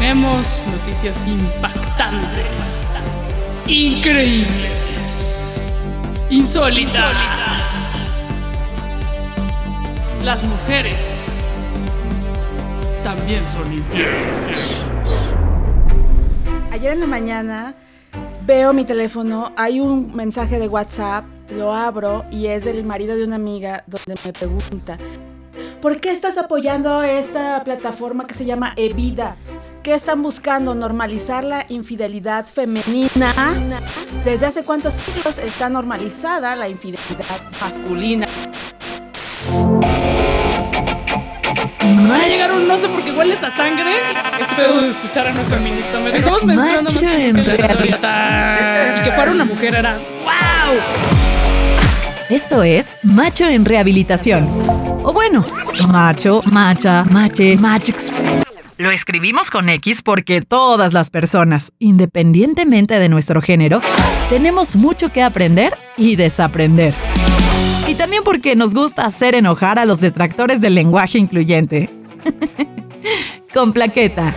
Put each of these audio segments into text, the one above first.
tenemos noticias impactantes, increíbles, insólitas. Las mujeres también son infieles. Ayer en la mañana veo mi teléfono, hay un mensaje de WhatsApp, lo abro y es del marido de una amiga donde me pregunta, ¿por qué estás apoyando esta plataforma que se llama Evida? ¿Qué están buscando? ¿Normalizar la infidelidad femenina? ¿Desde hace cuántos siglos está normalizada la infidelidad masculina? Va a llegar un no sé por qué hueles a sangre. Este pedo de escuchar a nuestro feminista. Estamos mencionando Macho más en que. Y que fuera una mujer era ¡Wow! Esto es Macho en Rehabilitación. O bueno, macho, macha, mache, machx. Lo escribimos con X porque todas las personas, independientemente de nuestro género, tenemos mucho que aprender y desaprender. Y también porque nos gusta hacer enojar a los detractores del lenguaje incluyente. con plaqueta.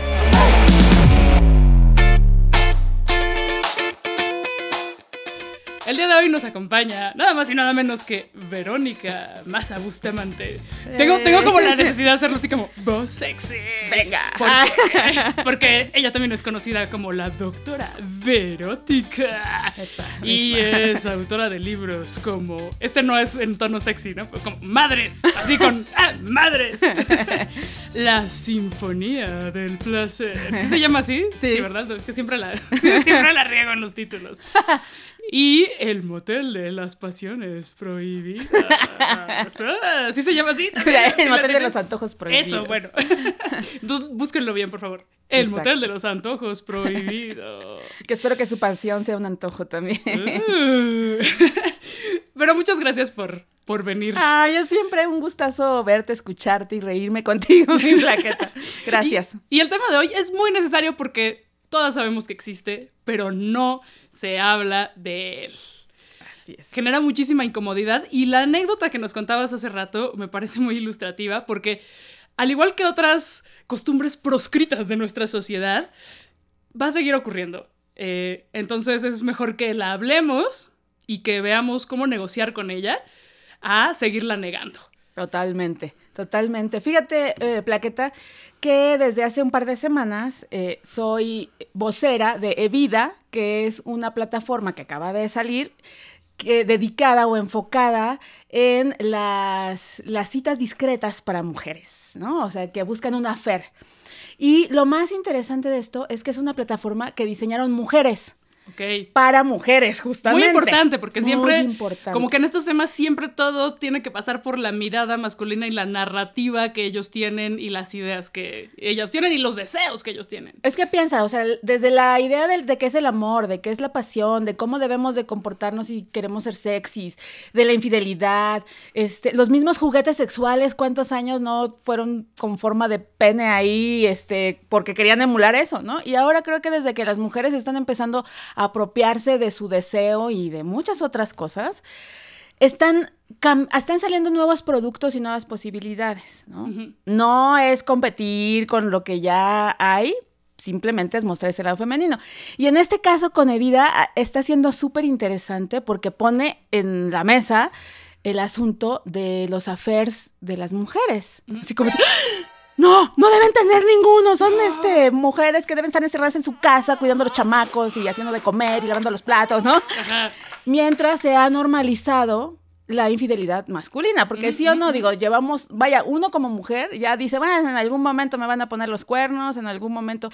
El día de hoy nos acompaña nada más y nada menos que Verónica Massa Bustamante. Tengo, tengo como la necesidad de hacerlo así como voz sexy. Venga. Porque, porque ella también es conocida como la doctora Verótica. y es autora de libros como. Este no es en tono sexy, ¿no? Como Madres. Así con. ¡Ah, Madres! la Sinfonía del Placer. ¿Sí ¿Se llama así? Sí. ¿verdad? Es que siempre la, siempre la riego en los títulos. Y el motel de las pasiones prohibidas. Ah, ¿Sí se llama así? ¿Sí El motel de los antojos prohibidos. Eso, bueno. Entonces búsquenlo bien, por favor. El Exacto. motel de los antojos prohibidos. Que espero que su pasión sea un antojo también. Uh. Pero muchas gracias por, por venir. Ay, es siempre un gustazo verte, escucharte y reírme contigo, mi plaqueta. Gracias. Y, y el tema de hoy es muy necesario porque todas sabemos que existe, pero no se habla de él. Así es. genera muchísima incomodidad y la anécdota que nos contabas hace rato me parece muy ilustrativa porque al igual que otras costumbres proscritas de nuestra sociedad, va a seguir ocurriendo. Eh, entonces es mejor que la hablemos y que veamos cómo negociar con ella a seguirla negando. Totalmente, totalmente. Fíjate, eh, Plaqueta, que desde hace un par de semanas eh, soy vocera de Evida, que es una plataforma que acaba de salir, que, dedicada o enfocada en las, las citas discretas para mujeres, ¿no? O sea, que buscan una fer. Y lo más interesante de esto es que es una plataforma que diseñaron mujeres. Ok. Para mujeres, justamente. Muy importante, porque Muy siempre, importante. como que en estos temas siempre todo tiene que pasar por la mirada masculina y la narrativa que ellos tienen y las ideas que ellos tienen y los deseos que ellos tienen. Es que piensa, o sea, desde la idea del- de, qué es el amor, de qué es la pasión, de cómo debemos de comportarnos si queremos ser sexys, de la infidelidad, este, los mismos juguetes sexuales, cuántos años no fueron con forma de pene ahí, este, porque querían emular eso, ¿no? Y ahora creo que desde que las mujeres están empezando apropiarse de su deseo y de muchas otras cosas, están, están saliendo nuevos productos y nuevas posibilidades, ¿no? No es competir con lo que ya hay, simplemente es mostrar ese lado femenino. Y en este caso con Evida está siendo súper interesante porque pone en la mesa el asunto de los affairs de las mujeres. Así como... ¡Ah! No, no deben tener ninguno. Son este, mujeres que deben estar encerradas en su casa cuidando a los chamacos y haciendo de comer y lavando los platos, ¿no? Ajá. mientras se ha normalizado la infidelidad masculina, porque sí o no, digo, llevamos, vaya, uno como mujer ya dice, bueno, en algún momento me van a poner los cuernos, en algún momento.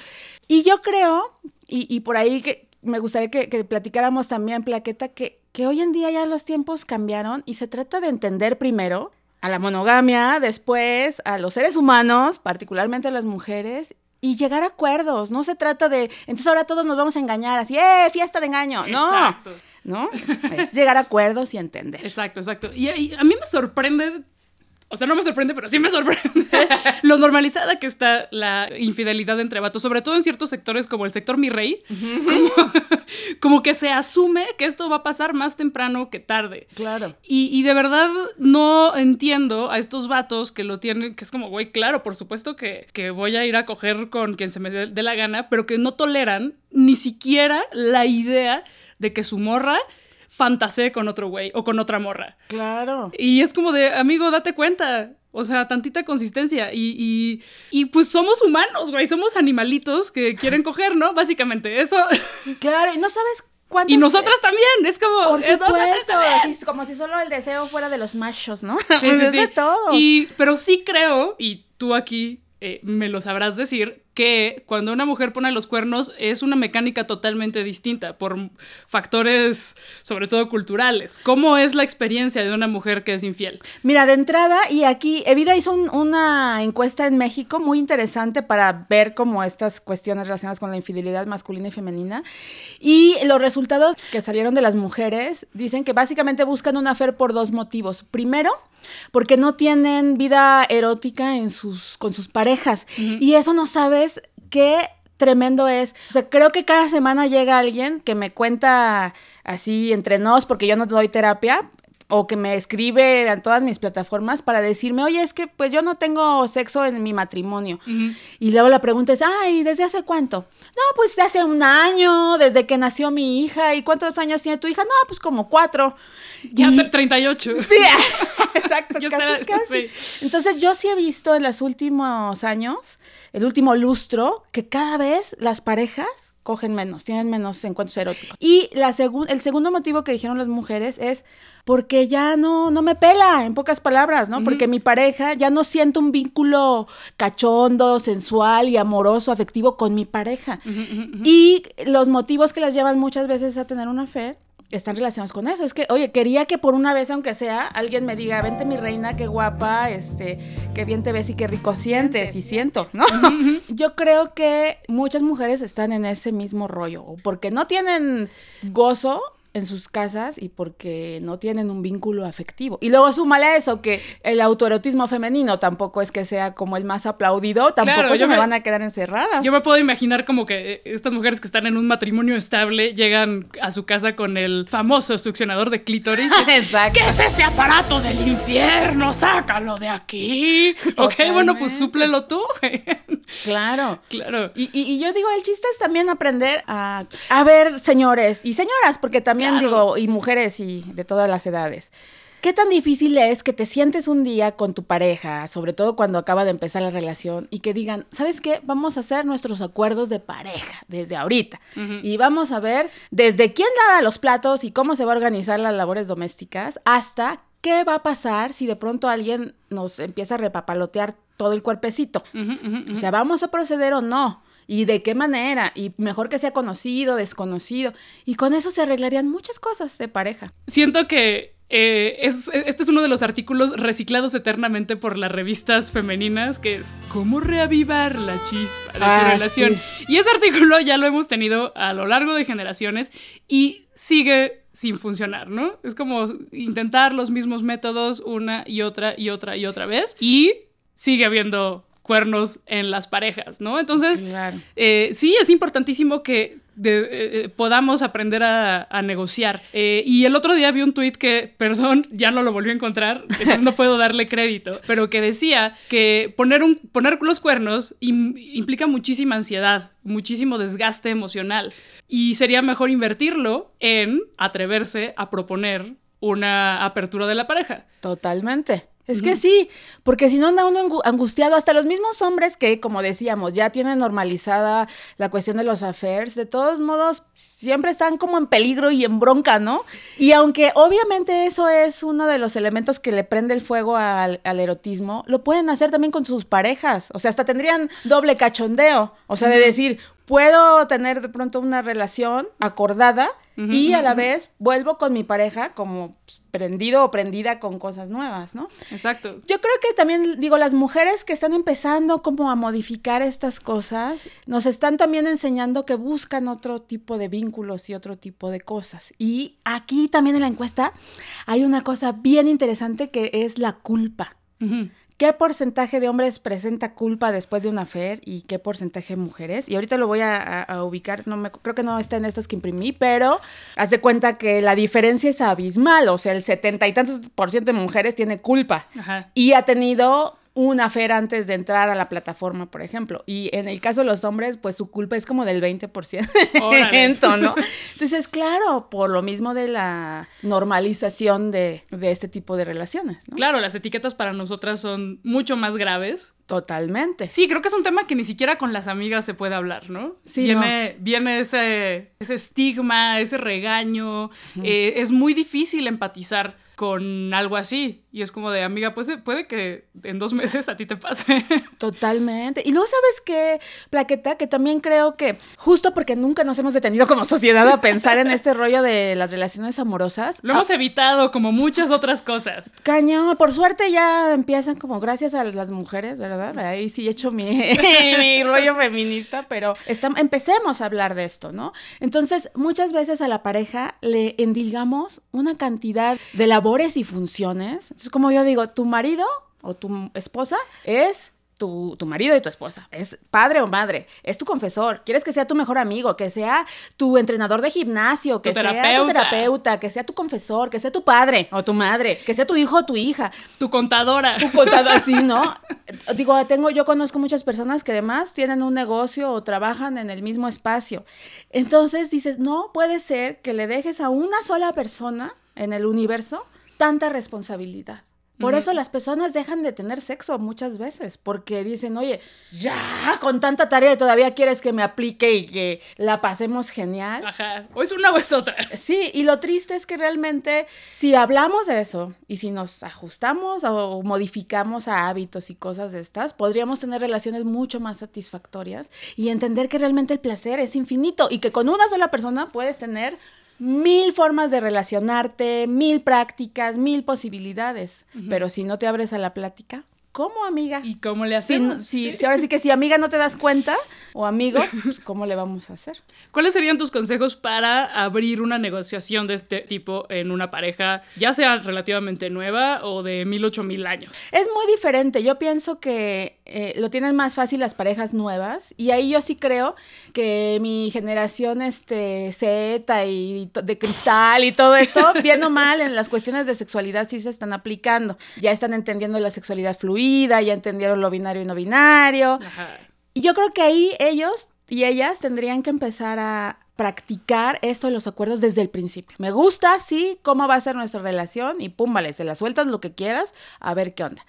Y yo creo, y, y por ahí que me gustaría que, que platicáramos también, Plaqueta, que, que hoy en día ya los tiempos cambiaron y se trata de entender primero a la monogamia, después a los seres humanos, particularmente a las mujeres, y llegar a acuerdos. No se trata de, entonces ahora todos nos vamos a engañar, así, ¡eh, fiesta de engaño! No. Exacto. ¿no? Es llegar a acuerdos y entender. Exacto, exacto. Y, y a mí me sorprende o sea, no me sorprende, pero sí me sorprende lo normalizada que está la infidelidad entre vatos, sobre todo en ciertos sectores como el sector mi rey, como, como, que se asume que esto va a pasar más temprano que tarde. Claro. Y, y, de verdad no entiendo a estos vatos que lo tienen, que es como, güey, claro, por supuesto que, que voy a ir a coger con quien se me dé la gana, pero que no toleran ni siquiera la idea de que su morra fantasee con otro güey o con otra morra. Claro. Y es como de, amigo, date cuenta. O sea, tantita consistencia. Y, y, y pues somos humanos, güey. Somos animalitos que quieren coger, ¿no? Básicamente, eso. Claro, y no sabes y nosotras también, es como... Por supuesto, así, como si solo el deseo fuera de los machos, ¿no? Sí, sí, sí. de todos. Y, pero sí creo, y tú aquí eh, me lo sabrás decir, que cuando una mujer pone los cuernos es una mecánica totalmente distinta por factores, sobre todo culturales. ¿Cómo es la experiencia de una mujer que es infiel? Mira, de entrada, y aquí Evida hizo una encuesta en México muy interesante para ver cómo estas cuestiones relacionadas con la infidelidad masculina y femenina. Y los resultados que salieron de las mujeres dicen que básicamente buscan una afer por dos motivos. Primero, porque no tienen vida erótica en sus, con sus parejas. Y eso no sabes qué tremendo es. O sea, creo que cada semana llega alguien que me cuenta así entre nos, porque yo no doy terapia, o que me escribe en todas mis plataformas para decirme, oye, es que pues yo no tengo sexo en mi matrimonio. Y luego la pregunta es, ay, ¿desde hace cuánto? No, pues hace un año, desde que nació mi hija. ¿Y cuántos años tiene tu hija? No, pues como cuatro. Ya y... 38. Sí, exacto, casi, casi. Entonces yo sí he visto en los últimos años, el último lustro, que cada vez las parejas cogen menos, tienen menos encuentros eróticos. Y la el segundo motivo que dijeron las mujeres es porque ya no, no me pela, en pocas palabras, ¿no? Porque mi pareja ya no siento un vínculo cachondo, sensual y amoroso, afectivo con mi pareja. y los motivos que las llevan muchas veces a tener una fe están relacionados con eso. Es que, oye, quería que por una vez, aunque sea, alguien me diga, vente mi reina, qué guapa, este, qué bien te ves y qué rico sientes y siento, ¿no? Yo creo que muchas mujeres están en ese mismo rollo, porque no tienen gozo en sus casas y porque no tienen un vínculo afectivo. Y luego súmale eso, que el autoerotismo femenino tampoco es que sea como el más aplaudido, tampoco ellos me, van a quedar encerradas. Yo me puedo imaginar como que eh, estas mujeres que están en un matrimonio estable llegan a su casa con el famoso succionador de clítoris. Exacto. ¿Qué es ese aparato del infierno? Sácalo de aquí. Ok, bueno, pues súplelo tú. claro. Claro. Y, y, yo digo, el chiste es también aprender a, a ver, señores y señoras, porque también digo, y mujeres y de todas las edades. ¿Qué tan difícil es que te sientes un día con tu pareja, sobre todo cuando acaba de empezar la relación, y que digan, ¿sabes qué? Vamos a hacer nuestros acuerdos de pareja desde ahorita. Y vamos a ver desde quién lava los platos y cómo se va a organizar las labores domésticas, hasta qué va a pasar si de pronto alguien nos empieza a repapalotear todo el cuerpecito. o sea, ¿vamos a proceder o no? Y de qué manera, y mejor que sea conocido, desconocido, y con eso se arreglarían muchas cosas de pareja. Siento que eh, este es uno de los artículos reciclados eternamente por las revistas femeninas, que es cómo reavivar la chispa de tu ah, relación. Y ese artículo ya lo hemos tenido a lo largo de generaciones y sigue sin funcionar, ¿no? Es como intentar los mismos métodos una y otra y otra y otra vez y sigue habiendo cuernos en las parejas, ¿no? Entonces, eh, sí, es importantísimo que eh, eh, podamos aprender a, negociar. y el otro día vi un tuit que, perdón, ya no lo volví a encontrar, entonces no puedo darle crédito, pero que decía que poner, un, poner los cuernos implica muchísima ansiedad, muchísimo desgaste emocional. Y sería mejor invertirlo en atreverse a proponer una apertura de la pareja. Totalmente. Es que sí, porque si no anda uno angustiado, hasta los mismos hombres que, como decíamos, ya tienen normalizada la cuestión de los affairs, de todos modos, siempre están como en peligro y en bronca, ¿no? Y aunque obviamente eso es uno de los elementos que le prende el fuego al, erotismo, lo pueden hacer también con sus parejas, o sea, hasta tendrían doble cachondeo, o sea, de decir, puedo tener de pronto una relación acordada y a la vez vuelvo con mi pareja como pues, prendido o prendida con cosas nuevas, ¿no? Exacto. Yo creo que también, digo, las mujeres que están empezando como a modificar estas cosas, nos están también enseñando que buscan otro tipo de vínculos y otro tipo de cosas. Y aquí también en la encuesta hay una cosa bien interesante que es la culpa. Ujú. ¿Qué porcentaje de hombres presenta culpa después de una affair y qué porcentaje de mujeres? Y ahorita lo voy a, a- a ubicar, no me, creo que no está en estos que imprimí, pero haz de cuenta que la diferencia es abismal, o sea, el setenta y tantos por ciento de mujeres tiene culpa Ajá. y ha tenido una affair antes de entrar a la plataforma, por ejemplo. Y en el caso de los hombres, pues su culpa es como del 20%, Órale. ¿no? Entonces, claro, por lo mismo de la normalización de, de este tipo de relaciones, ¿no? Claro, las etiquetas para nosotras son mucho más graves. Totalmente. Sí, creo que es un tema que ni siquiera con las amigas se puede hablar, ¿no? Sí, viene, viene ese, ese estigma, ese regaño. eh, es muy difícil empatizar con algo así. Y es como de, amiga, pues puede que en dos meses a ti te pase. Totalmente. Y luego, ¿sabes qué, Plaqueta? Que también creo que justo porque nunca nos hemos detenido como sociedad a pensar en este rollo de las relaciones amorosas. Lo hemos evitado como muchas otras cosas. Cañón, por suerte ya empiezan como gracias a las mujeres, ¿verdad? Ahí sí he hecho mi, mi rollo feminista, pero estam- empecemos a hablar de esto, ¿no? Entonces, muchas veces a la pareja le endilgamos una cantidad de labores y funciones. Entonces, como yo digo, tu marido o tu esposa es tu, tu marido y tu esposa. Es padre o madre. Es tu confesor. Quieres que sea tu mejor amigo, que sea tu entrenador de gimnasio, que Tu sea tu terapeuta. que sea tu confesor, que sea tu padre o tu madre, que sea tu hijo o tu hija. Tu contadora. Tu contado así, ¿no? Digo, tengo, yo conozco muchas personas que además tienen un negocio o trabajan en el mismo espacio. Entonces dices, no puede ser que le dejes a una sola persona en el universo tanta responsabilidad. Por eso las personas dejan de tener sexo muchas veces, porque dicen, oye, ya, con tanta tarea y todavía quieres que me aplique y que la pasemos genial. Ajá. O es una o es otra. Sí, y lo triste es que realmente si hablamos de eso y si nos ajustamos o modificamos a hábitos y cosas de estas, podríamos tener relaciones mucho más satisfactorias y entender que realmente el placer es infinito y que con una sola persona puedes tener mil formas de relacionarte, mil prácticas, mil posibilidades. Pero si no te abres a la plática, ¿cómo, amiga? ¿Y cómo le Si, hacemos? si- si ahora sí que si amiga no te das cuenta o amigo, pues ¿cómo le vamos a hacer? ¿Cuáles serían tus consejos para abrir una negociación de este tipo en una pareja, ya sea relativamente nueva o de mil, ocho mil años? Es muy diferente. Yo pienso que eh, lo tienen más fácil las parejas nuevas. Y ahí yo sí creo que mi generación este, Z y de cristal y todo esto, bien o mal, en las cuestiones de sexualidad sí se están aplicando. Ya están entendiendo la sexualidad fluida, ya entendieron lo binario y no binario. Ajá. Y yo creo que ahí ellos y ellas tendrían que empezar a practicar esto de los acuerdos desde el principio. Me gusta, sí, cómo va a ser nuestra relación y pum, vale, se la sueltas lo que quieras, a ver qué onda.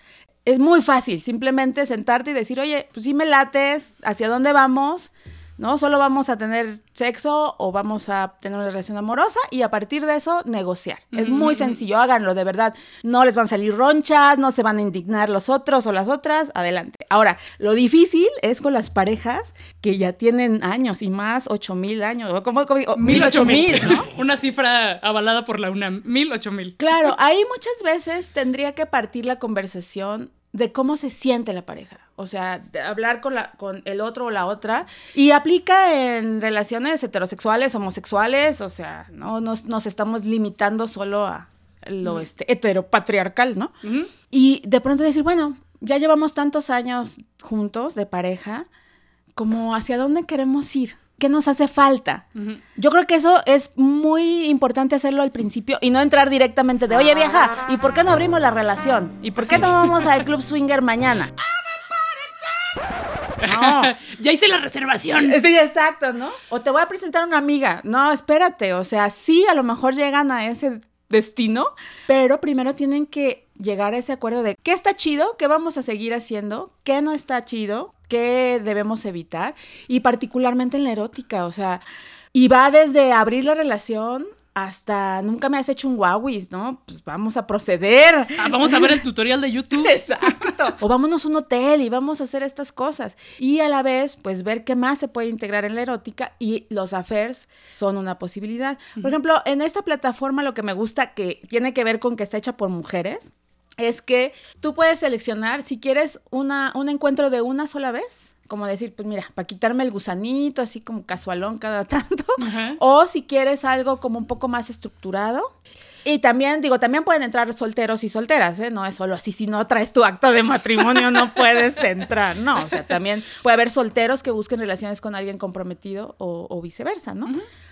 Es muy fácil, simplemente sentarte y decir, oye, pues sí me lates, ¿hacia dónde vamos? ¿No? Solo vamos a tener sexo o vamos a tener una relación amorosa y a partir de eso negociar. Es muy sencillo, háganlo, de verdad. No les van a salir ronchas, no se van a indignar los otros o las otras, adelante. Ahora, lo difícil es con las parejas que ya tienen años y más, ocho mil años, o como, como- o mil, ocho mil, ¿no? Una cifra avalada por la UNAM. Mil, ocho mil. Claro, ahí muchas veces tendría que partir la conversación de cómo se siente la pareja. O sea, de hablar con, la, con el otro o la otra. Y aplica en relaciones heterosexuales, homosexuales. O sea, no nos, nos estamos limitando solo a lo este, heteropatriarcal, ¿no? Y de pronto decir, bueno, ya llevamos tantos años juntos de pareja, como hacia dónde queremos ir, qué nos hace falta. Yo creo que eso es muy importante hacerlo al principio y no entrar directamente de, oye vieja, ¿y por qué no abrimos la relación? ¿Y por qué no vamos al club swinger mañana? No. ya hice la reservación. Sí, exacto, ¿no? O te voy a presentar a una amiga. No, espérate, o sea, sí, a lo mejor llegan a ese destino, pero primero tienen que llegar a ese acuerdo de qué está chido, qué vamos a seguir haciendo, qué no está chido, qué debemos evitar, y particularmente en la erótica, o sea, y va desde abrir la relación hasta nunca me has hecho un guauis, ¿no? Pues vamos a proceder. Ah, vamos a ver el tutorial de YouTube. Exacto. O vámonos a un hotel y vamos a hacer estas cosas. Y a la vez, pues ver qué más se puede integrar en la erótica y los affairs son una posibilidad. Por ejemplo, en esta plataforma lo que me gusta que tiene que ver con que está hecha por mujeres es que tú puedes seleccionar si quieres una, un encuentro de una sola vez. Como decir, pues mira, para quitarme el gusanito, así como casualón cada tanto. O si quieres algo como un poco más estructurado. Y también, digo, también pueden entrar solteros y solteras, ¿eh? No es solo así, si no traes tu acto de matrimonio no puedes entrar, no, o sea, también puede haber solteros que busquen relaciones con alguien comprometido o, viceversa, ¿no?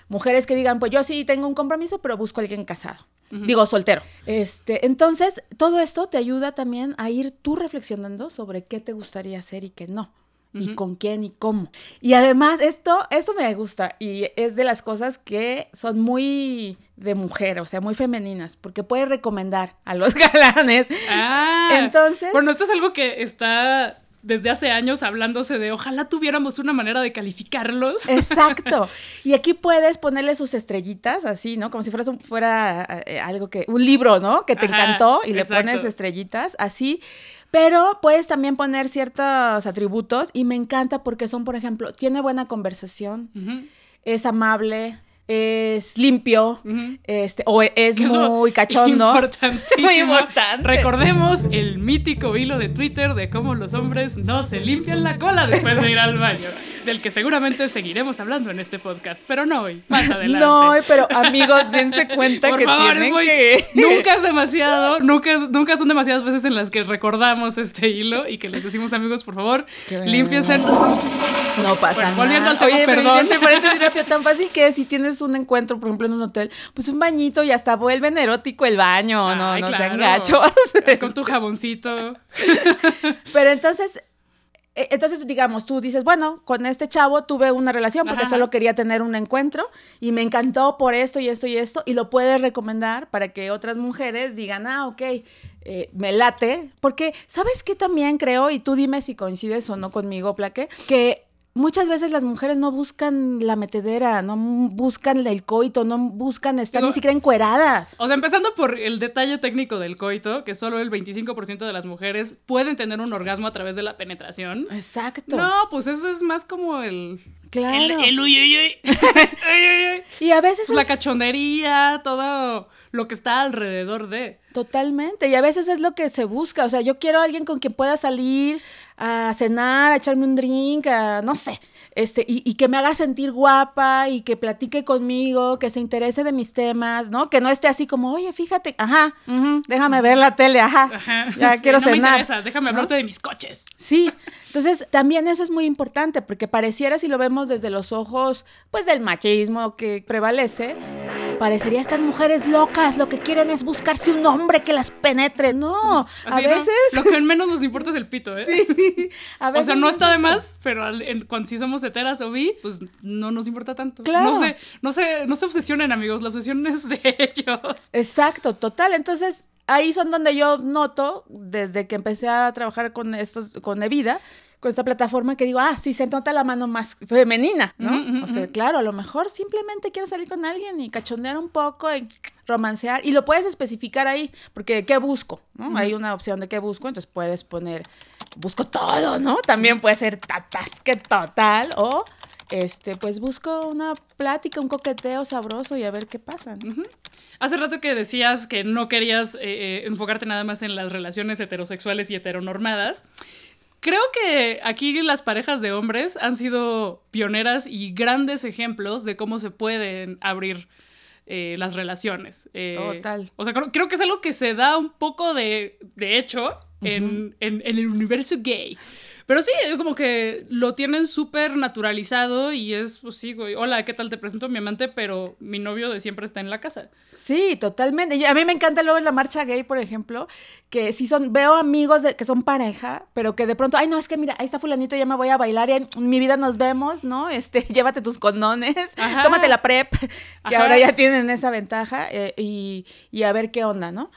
Mujeres que digan, pues yo sí tengo un compromiso, pero busco a alguien casado. Digo, soltero. Este, entonces, todo esto te ayuda también a ir tú reflexionando sobre qué te gustaría hacer y qué no y con quién y cómo. Y además, esto, esto me gusta y es de las cosas que son muy de mujer, o sea, muy femeninas, porque puede recomendar a los galanes. Ah, entonces. Bueno, esto es algo que está desde hace años hablándose de ojalá tuviéramos una manera de calificarlos. Exacto. Y aquí puedes ponerle sus estrellitas, así, ¿no? Como si fuera, fuera eh, algo que, un libro, ¿no? Que te encantó y le pones estrellitas, así. Pero puedes también poner ciertos atributos y me encanta porque son, por ejemplo, tiene buena conversación, es amable, es limpio, este, o es muy cachondo. Muy importante. Recordemos el mítico hilo de Twitter de cómo los hombres no se limpian la cola después de ir al baño, del que seguramente seguiremos hablando en este podcast, pero no hoy, más adelante. No, pero amigos, dense cuenta que tienen que... Nunca es demasiado, nunca, nunca son demasiadas veces en las que recordamos este hilo y que les decimos, amigos, por favor, límpiense. No pasa nada. Volviendo al tema, Oye, perdón. Te parece tan fácil que si tienes un encuentro, por ejemplo, en un hotel, pues un bañito y hasta vuelven erótico el baño, no, no sean gachos. Con tu jaboncito. Pero entonces, e, entonces, digamos, tú dices, bueno, con este chavo tuve una relación porque solo quería tener un encuentro y me encantó por esto y esto y esto, y lo puedes recomendar para que otras mujeres digan, ah, ok, eh, me late, porque, ¿sabes qué también creo? Y tú dime si coincides o no conmigo, Plaque, que muchas veces las mujeres no buscan la metedera, no buscan el coito, no buscan estar ni siquiera encueradas. O sea, empezando por el detalle técnico del coito, que solo el 25% de las mujeres pueden tener un orgasmo a través de la penetración. Exacto. No, pues eso es más como el... Claro. El, uy, uy, uy. y a veces... Pues la cachondería, todo lo que está alrededor de. Totalmente. Y a veces es lo que se busca. O sea, yo quiero a alguien con quien pueda salir a cenar, a echarme un drink, a no sé, este, y, que me haga sentir guapa y que platique conmigo, que se interese de mis temas, ¿no? Que no esté así como, oye, fíjate, ajá, déjame ver la tele, ajá, ya quiero cenar. Me interesa, déjame hablarte de mis coches. Sí, entonces también eso es muy importante porque pareciera si lo vemos desde los ojos, pues del machismo que prevalece, parecería estas mujeres locas, lo que quieren es buscarse un hombre que las penetre. No, a veces... Lo que menos nos importa es el pito, ¿eh? Sí, a veces... O sea, no está de más, pero cuando sí somos o vi, pues no nos importa tanto. Claro. No se, no se, no se obsesionen, amigos, la obsesión es de ellos. Exacto, total. Entonces, ahí son donde yo noto, desde que empecé a trabajar con estos, con Evida, con esta plataforma que digo, ah, sí se nota la mano más femenina, ¿no? o sea, claro, a lo mejor simplemente quiero salir con alguien y cachondear un poco y romancear. Y lo puedes especificar ahí, porque ¿qué busco? ¿no? Hay una opción de qué busco, entonces puedes poner, busco todo, ¿no? También puede ser tatasque total o este, pues busco una plática, un coqueteo sabroso y a ver qué pasa. Hace rato que decías que no querías eh, eh, enfocarte nada más en las relaciones heterosexuales y heteronormadas. Creo que aquí las parejas de hombres han sido pioneras y grandes ejemplos de cómo se pueden abrir eh, las relaciones. Total. O sea, creo, que es algo que se da un poco de, de hecho en, en, el universo gay. Pero sí, como que lo tienen súper naturalizado y es, pues sí, güey, hola, ¿qué tal? Te presento a mi amante, pero mi novio de siempre está en la casa. Sí, totalmente. a mí me encanta luego en la marcha gay, por ejemplo, que sí son, veo amigos que son pareja, pero que de pronto, ay, no, es que mira, ahí está fulanito, ya me voy a bailar y en mi vida nos vemos, ¿no? Este, llévate tus condones, tómate la prep, que ahora ya tienen esa ventaja, eh, y, y a ver qué onda, ¿no?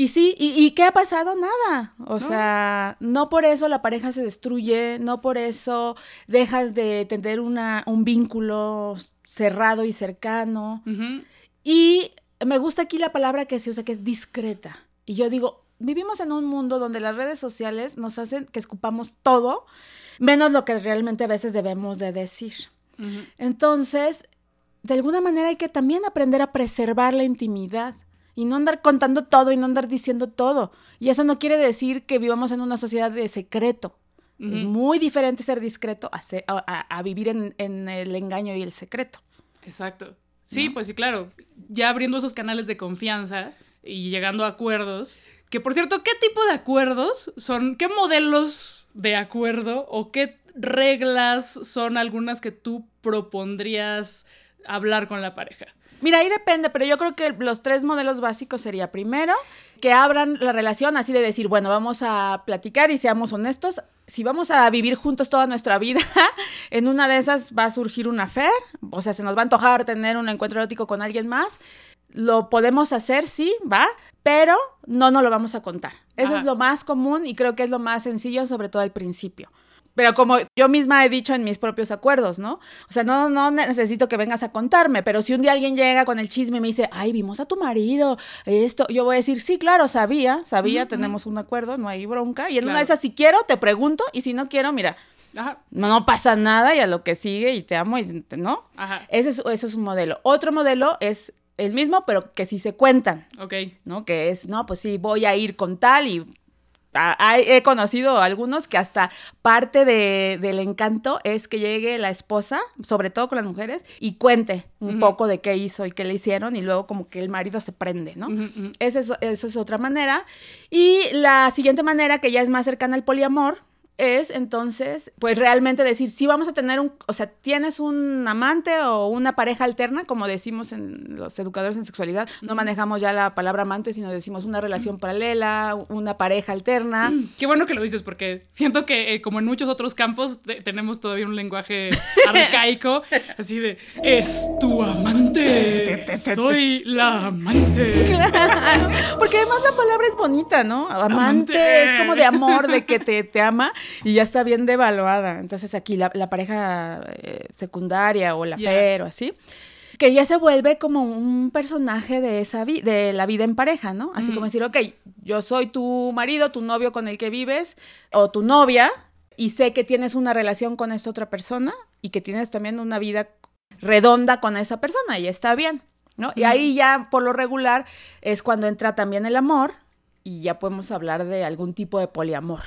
Y sí, y, qué ha pasado? Nada. O sea, no por eso la pareja se destruye, no por eso dejas de tener una, un vínculo cerrado y cercano. Y me gusta aquí la palabra que se usa, que es discreta. Y yo digo, vivimos en un mundo donde las redes sociales nos hacen que escupamos todo, menos lo que realmente a veces debemos de decir. Entonces, de alguna manera hay que también aprender a preservar la intimidad y no andar contando todo y no andar diciendo todo. Y eso no quiere decir que vivamos en una sociedad de secreto. Es muy diferente ser discreto a, a, vivir en, el engaño y el secreto. Exacto. Sí, pues sí, claro. Ya abriendo esos canales de confianza y llegando a acuerdos. Que por cierto, ¿qué tipo de acuerdos son? ¿Qué modelos de acuerdo o qué reglas son algunas que tú propondrías hablar con la pareja? Mira, ahí depende, pero yo creo que los tres modelos básicos sería primero que abran la relación así de decir, bueno, vamos a platicar y seamos honestos. Si vamos a vivir juntos toda nuestra vida, en una de esas va a surgir una fe, o sea, se nos va a antojar tener un encuentro erótico con alguien más. Lo podemos hacer, sí, va, pero no nos lo vamos a contar. Eso Ajá. es lo más común y creo que es lo más sencillo, sobre todo al principio. Pero como yo misma he dicho en mis propios acuerdos, ¿no? O sea, no, no necesito que vengas a contarme, pero si un día alguien llega con el chisme y me dice, ay, vimos a tu marido, esto, yo voy a decir, sí, claro, sabía, sabía, tenemos un acuerdo, no hay bronca. Y en una de esas, si quiero, te pregunto, y si no quiero, mira, Ajá, no, pasa nada y a lo que sigue y te amo, y, ¿no? ajá. Ese es, ese es un modelo. Otro modelo es el mismo, pero que sí se cuentan. Ok. ¿no? Que es, no, pues sí, voy a ir con tal y he conocido algunos que hasta parte de- del encanto es que llegue la esposa, sobre todo con las mujeres, y cuente un poco de qué hizo y qué le hicieron y luego como que el marido se prende, ¿no? Ujú, ujú. Esa es, esa es otra manera. Y la siguiente manera, que ya es más cercana al poliamor, es entonces, pues realmente decir, sí vamos a tener un, o sea, tienes un amante o una pareja alterna, como decimos en los educadores en sexualidad, no manejamos ya la palabra amante, sino decimos una relación paralela, una pareja alterna. Qué bueno que lo dices porque siento que eh, como en muchos otros campos te- tenemos todavía un lenguaje arcaico, así de es tu amante, soy la amante. Claro, porque además la palabra es bonita, ¿no? Amante, Amante. es como de amor, de que te, te ama y ya está bien devaluada. Entonces aquí la, la pareja eh, secundaria o la fer o así, que ya se vuelve como un personaje de esa vi- de la vida en pareja, ¿no? Así como decir, ok, yo soy tu marido, tu novio con el que vives o tu novia y sé que tienes una relación con esta otra persona y que tienes también una vida redonda con esa persona y está bien, ¿no? Y ahí ya por lo regular es cuando entra también el amor y ya podemos hablar de algún tipo de poliamor,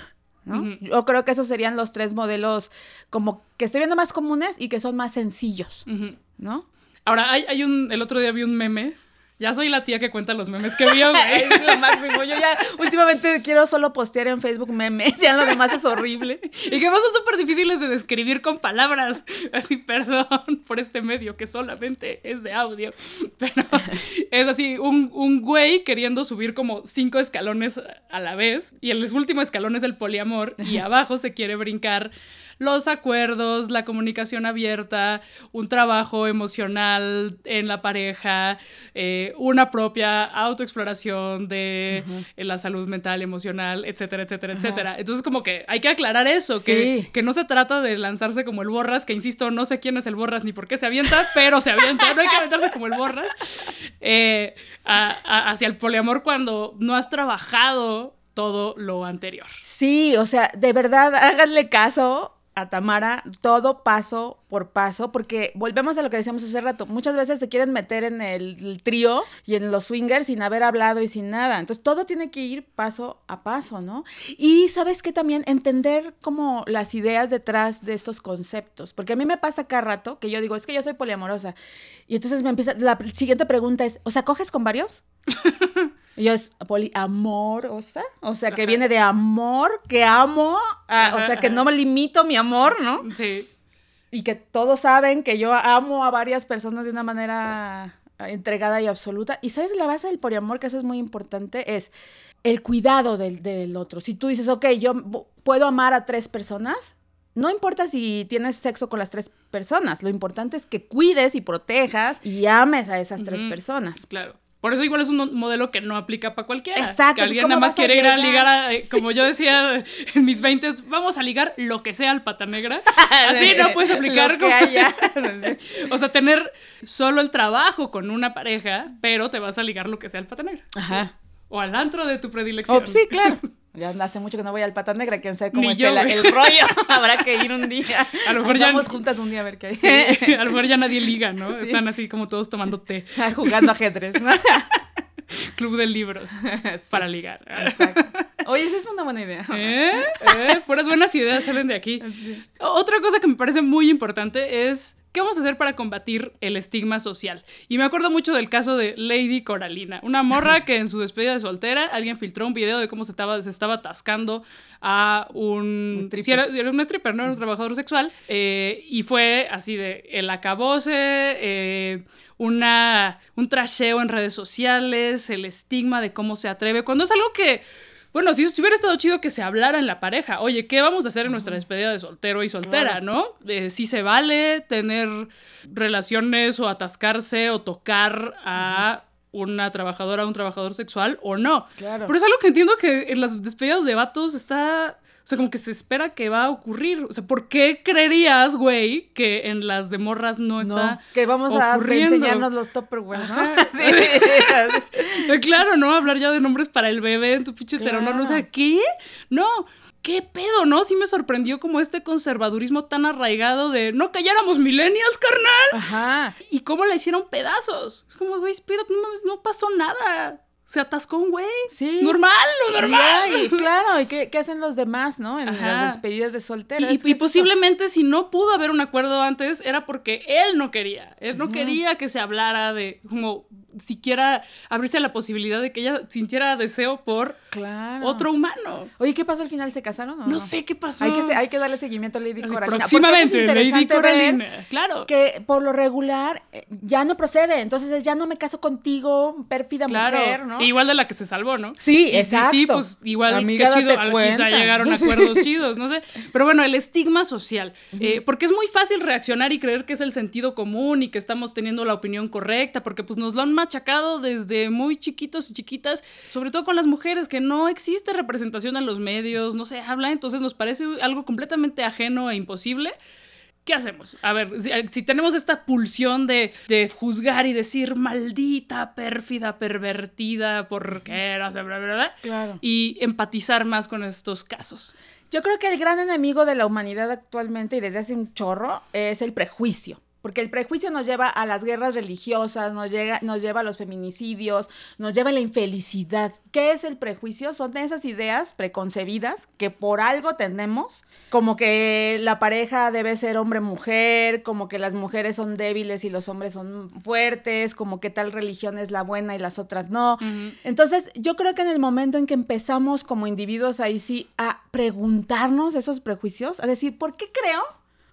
¿no? Yo creo que esos serían los tres modelos como que estoy viendo más comunes y que son más sencillos. ¿no? Ahora, hay, hay un, el otro día vi un meme. Ya soy la tía que cuenta los memes que vio, güey. es lo máximo. Yo ya últimamente quiero solo postear en Facebook memes, ya lo demás es horrible. Y que más son súper difíciles de describir con palabras. Así, perdón por este medio que solamente es de audio. Pero es así, un, un güey queriendo subir como cinco escalones a la vez. Y el último escalón es el poliamor. Y abajo se quiere brincar los acuerdos, la comunicación abierta, un trabajo emocional en la pareja, eh, una propia autoexploración de eh, la salud mental, emocional, etcétera, etcétera, etcétera. Entonces como que hay que aclarar eso, que, que no se trata de lanzarse como el borras, que insisto, no sé quién es el borras ni por qué se avienta, pero se avienta, no hay que aventarse como el borras, eh, a- a- hacia el poliamor cuando no has trabajado todo lo anterior. Sí, o sea, de verdad, háganle caso a Tamara, todo paso por paso, porque volvemos a lo que decíamos hace rato, muchas veces se quieren meter en el, el trío y en los swingers sin haber hablado y sin nada, entonces todo tiene que ir paso a paso, ¿no? Y sabes que también entender como las ideas detrás de estos conceptos, porque a mí me pasa cada rato que yo digo, es que yo soy poliamorosa, y entonces me empieza, la siguiente pregunta es, o sea, ¿coges con varios? Y yo es poliamorosa, o sea, que Ajá. viene de amor, que amo, ah, o sea, que no me limito mi amor, ¿no? Sí. Y que todos saben que yo amo a varias personas de una manera entregada y absoluta. Y sabes, la base del poliamor, que eso es muy importante, es el cuidado del, del otro. Si tú dices, ok, yo puedo amar a tres personas, no importa si tienes sexo con las tres personas, lo importante es que cuides y protejas y ames a esas tres personas. Claro. Por eso igual es un modelo que no aplica para cualquiera. Exacto, Que alguien ¿cómo nada más quiere ir a ligar, a- eh, como yo decía en mis 20, vamos a ligar lo que sea al pata negra. Así no puedes aplicar como-. O sea, tener solo el trabajo con una pareja, pero te vas a ligar lo que sea al pata negra. Ajá. O al antro de tu predilección. Oh, sí, claro. Ya hace mucho que no voy al pata negra, quién sabe cómo Ni es yo, el, el rollo. Habrá que ir un día. A lo mejor ya- Vamos juntas un día a ver qué hay. Sí, a lo mejor ya nadie liga, ¿no? Sí. Están así como todos tomando té. Jugando ajedrez, ¿no? Club de libros Sí, para ligar. Exacto. Oye, esa es una buena idea. ¿Eh? ¿Eh? Puras buenas ideas salen de aquí. Sí. Otra cosa que me parece muy importante es ¿qué vamos a hacer para combatir el estigma social? Y me acuerdo mucho del caso de Lady Coralina, una morra que en su despedida de soltera alguien filtró un video de cómo se estaba, se estaba atascando a un... stripper. era, era un stripper, no era un trabajador sexual. eh, y fue así de el acabose, eh, una, un trasheo en redes sociales, el estigma de cómo se atreve, cuando es algo que... Bueno, si, si hubiera estado chido que se hablara en la pareja. Oye, ¿qué vamos a hacer en nuestra despedida de soltero y soltera, no? Eh, si se vale tener relaciones o atascarse o tocar a una trabajadora, un trabajador sexual o no. Claro. Pero es algo que entiendo que en las despedidas de vatos está... O sea, como que se espera que va a ocurrir. O sea, ¿por qué creerías, güey, que en las de morras no está No, que vamos a enseñarnos los Tupperware, ¿no? Sí. Claro, ¿no? Hablar ya de nombres para el bebé en tu pinche heteronorma. O sea, Claro. ¿qué? No. ¿Qué pedo, no? Sí me sorprendió como este conservadurismo tan arraigado de no calláramos millennials, carnal. Ajá. Y cómo la hicieron pedazos. Es como, güey, espérate, no, no pasó nada. Se atascó un güey. Sí. Normal, lo normal. Y claro, ¿y qué, qué hacen los demás, no? En Ajá. las despedidas de soltera. Y, y es eso. posiblemente si no pudo haber un acuerdo antes era porque él no quería. Él no quería que se hablara de como siquiera abrirse a la posibilidad de que ella sintiera deseo por Claro. otro humano. Oye, ¿qué pasó al final? ¿Se casaron o no? No sé qué pasó. Hay que, hay que darle seguimiento a Lady Así, Coralina. próximamente, es Lady ver Coralina. Claro. Que por lo regular eh, ya no procede. Entonces es, ya no me caso contigo, pérfida Claro, mujer, ¿no? Igual de la que se salvó, ¿no? Sí, Y exacto. Sí, pues igual Amiga, qué chido, quizá llegaron a acuerdos chidos, no sé. Pero bueno, el estigma social, eh, porque es muy fácil reaccionar y creer que es el sentido común y que estamos teniendo la opinión correcta, porque pues nos lo han machacado desde muy chiquitos y chiquitas, sobre todo con las mujeres, que no existe representación en los medios, no se habla, entonces nos parece algo completamente ajeno e imposible. ¿Qué hacemos? A ver, si, si tenemos esta pulsión de, de juzgar y decir maldita, pérfida, pervertida, porquera, bla, bla, bla, bla, Claro. y empatizar más con estos casos. Yo creo que el gran enemigo de la humanidad actualmente y desde hace un chorro es el prejuicio. Porque el prejuicio nos lleva a las guerras religiosas, nos, llega, nos lleva a los feminicidios, nos lleva a la infelicidad. ¿Qué es el prejuicio? Son esas ideas preconcebidas que por algo tenemos, como que la pareja debe ser hombre-mujer, como que las mujeres son débiles y los hombres son fuertes, como que tal religión es la buena y las otras no. Entonces, yo creo que en el momento en que empezamos como individuos ahí sí a preguntarnos esos prejuicios, a decir, ¿por qué creo?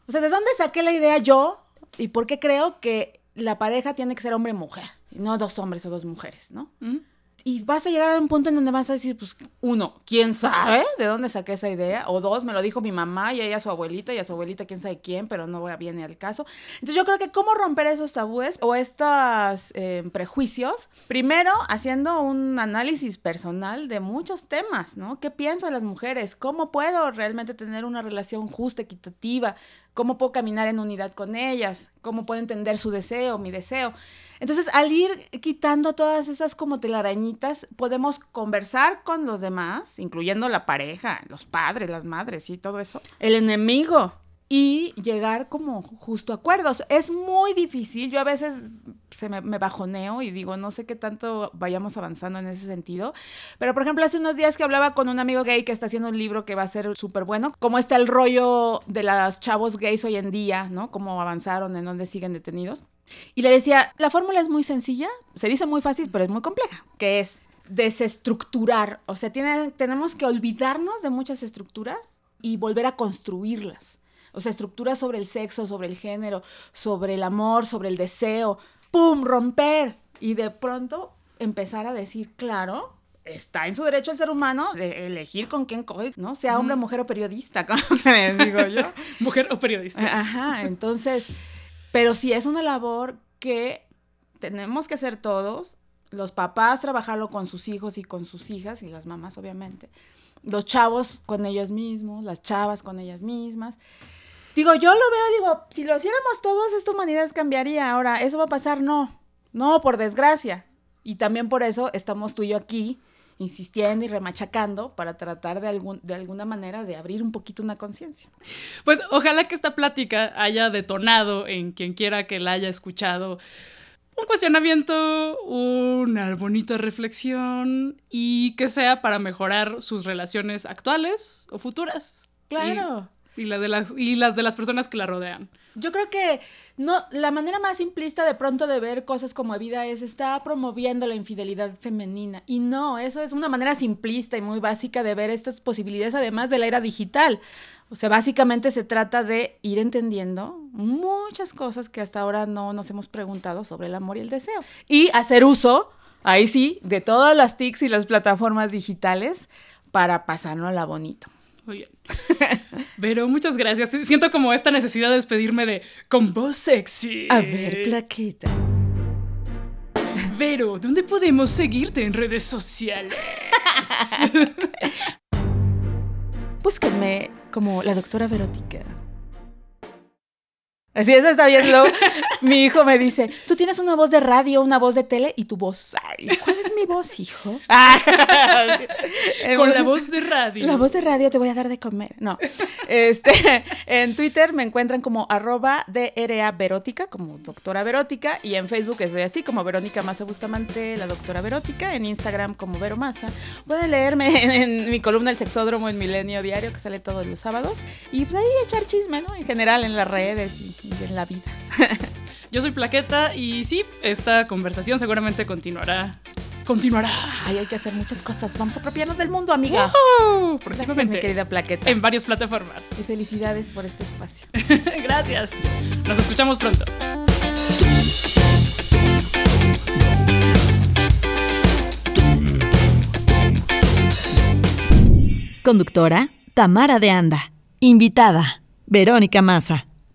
O sea, ¿de dónde saqué la idea yo? ¿Y por qué creo que la pareja tiene que ser hombre-mujer? No dos hombres o dos mujeres, ¿no? ¿Mm? Y vas a llegar a un punto en donde vas a decir, pues, uno, ¿quién sabe de dónde saqué esa idea? O dos, me lo dijo mi mamá y ella su abuelita y a su abuelita quién sabe quién, pero no viene al caso. Entonces yo creo que cómo romper esos tabúes o estos eh, prejuicios, primero haciendo un análisis personal de muchos temas, ¿no? ¿Qué pienso de las mujeres? ¿Cómo puedo realmente tener una relación justa, equitativa? ¿Cómo puedo caminar en unidad con ellas? ¿Cómo puedo entender su deseo, mi deseo? Entonces, al ir quitando todas esas como telarañitas, podemos conversar con los demás, incluyendo la pareja, los padres, las madres y todo eso, el enemigo, y llegar como justo a acuerdos. Es muy difícil, yo a veces se me, me bajoneo y digo, no sé qué tanto vayamos avanzando en ese sentido, pero por ejemplo, hace unos días que hablaba con un amigo gay que está haciendo un libro que va a ser súper bueno, cómo está el rollo de los chavos gays hoy en día, ¿no? Cómo avanzaron, en dónde siguen detenidos. Y le decía, la fórmula es muy sencilla, se dice muy fácil, pero es muy compleja, que es desestructurar. O sea, tiene, tenemos que olvidarnos de muchas estructuras y volver a construirlas. O sea, estructuras sobre el sexo, sobre el género, sobre el amor, sobre el deseo. ¡Pum! Romper. Y de pronto empezar a decir, claro, está en su derecho el ser humano de elegir con quién coge, ¿no? Sea hombre, mujer o periodista, como le digo yo. Mujer o periodista. Ajá, entonces, pero sí es una labor que tenemos que hacer todos, los papás trabajarlo con sus hijos y con sus hijas, y las mamás obviamente, los chavos con ellos mismos, las chavas con ellas mismas. Digo, yo lo veo, digo, si lo hiciéramos todos, esta humanidad cambiaría. Ahora, ¿eso va a pasar? No, no, por desgracia. Y también por eso estamos tú y yo aquí insistiendo y remachacando para tratar de, algún, de alguna manera de abrir un poquito una conciencia. Pues ojalá que esta plática haya detonado en quien quiera que la haya escuchado un cuestionamiento, una bonita reflexión y que sea para mejorar sus relaciones actuales o futuras. Claro. Y, la de las, y las de las personas que la rodean. Yo creo que no, la manera más simplista de pronto de ver cosas como vida es está promoviendo la infidelidad femenina. Y no, eso es una manera simplista y muy básica de ver estas posibilidades, además de la era digital. O sea, básicamente se trata de ir entendiendo muchas cosas que hasta ahora no nos hemos preguntado sobre el amor y el deseo. Y hacer uso, ahí sí, de todas las TICs y las plataformas digitales para pasárnosla bonito. Muy bien. Pero muchas gracias. Siento como esta necesidad de despedirme de con voz sexy. A ver, plaqueta. Vero, ¿dónde podemos seguirte en redes sociales? Búsquenme como la doctora Verótica. Así es, está viendo. mi hijo me dice, tú tienes una voz de radio, una voz de tele y tu voz. Ay, ¿cuál es mi voz, hijo? Con la voz de radio. La voz de radio te voy a dar de comer. No. Este, en Twitter me encuentran como arroba DRA Verótica, como doctora Verótica, y en Facebook es de así, como Verónica Massa Bustamante, la doctora Verótica, en Instagram como Vero Massa. Pueden leerme en, mi columna El Sexódromo en Milenio Diario, que sale todos los sábados, y pues ahí echar chisme, ¿no? En general, en las redes y y en la vida. Yo soy Plaqueta y sí, esta conversación seguramente continuará. Continuará. Ay, hay que hacer muchas cosas. Vamos a apropiarnos del mundo, amiga. próximamente. mi querida Plaqueta. En varias plataformas. Y felicidades por este espacio. Gracias. Nos escuchamos pronto. Conductora, Tamara de Anda. Invitada, Verónica Maza.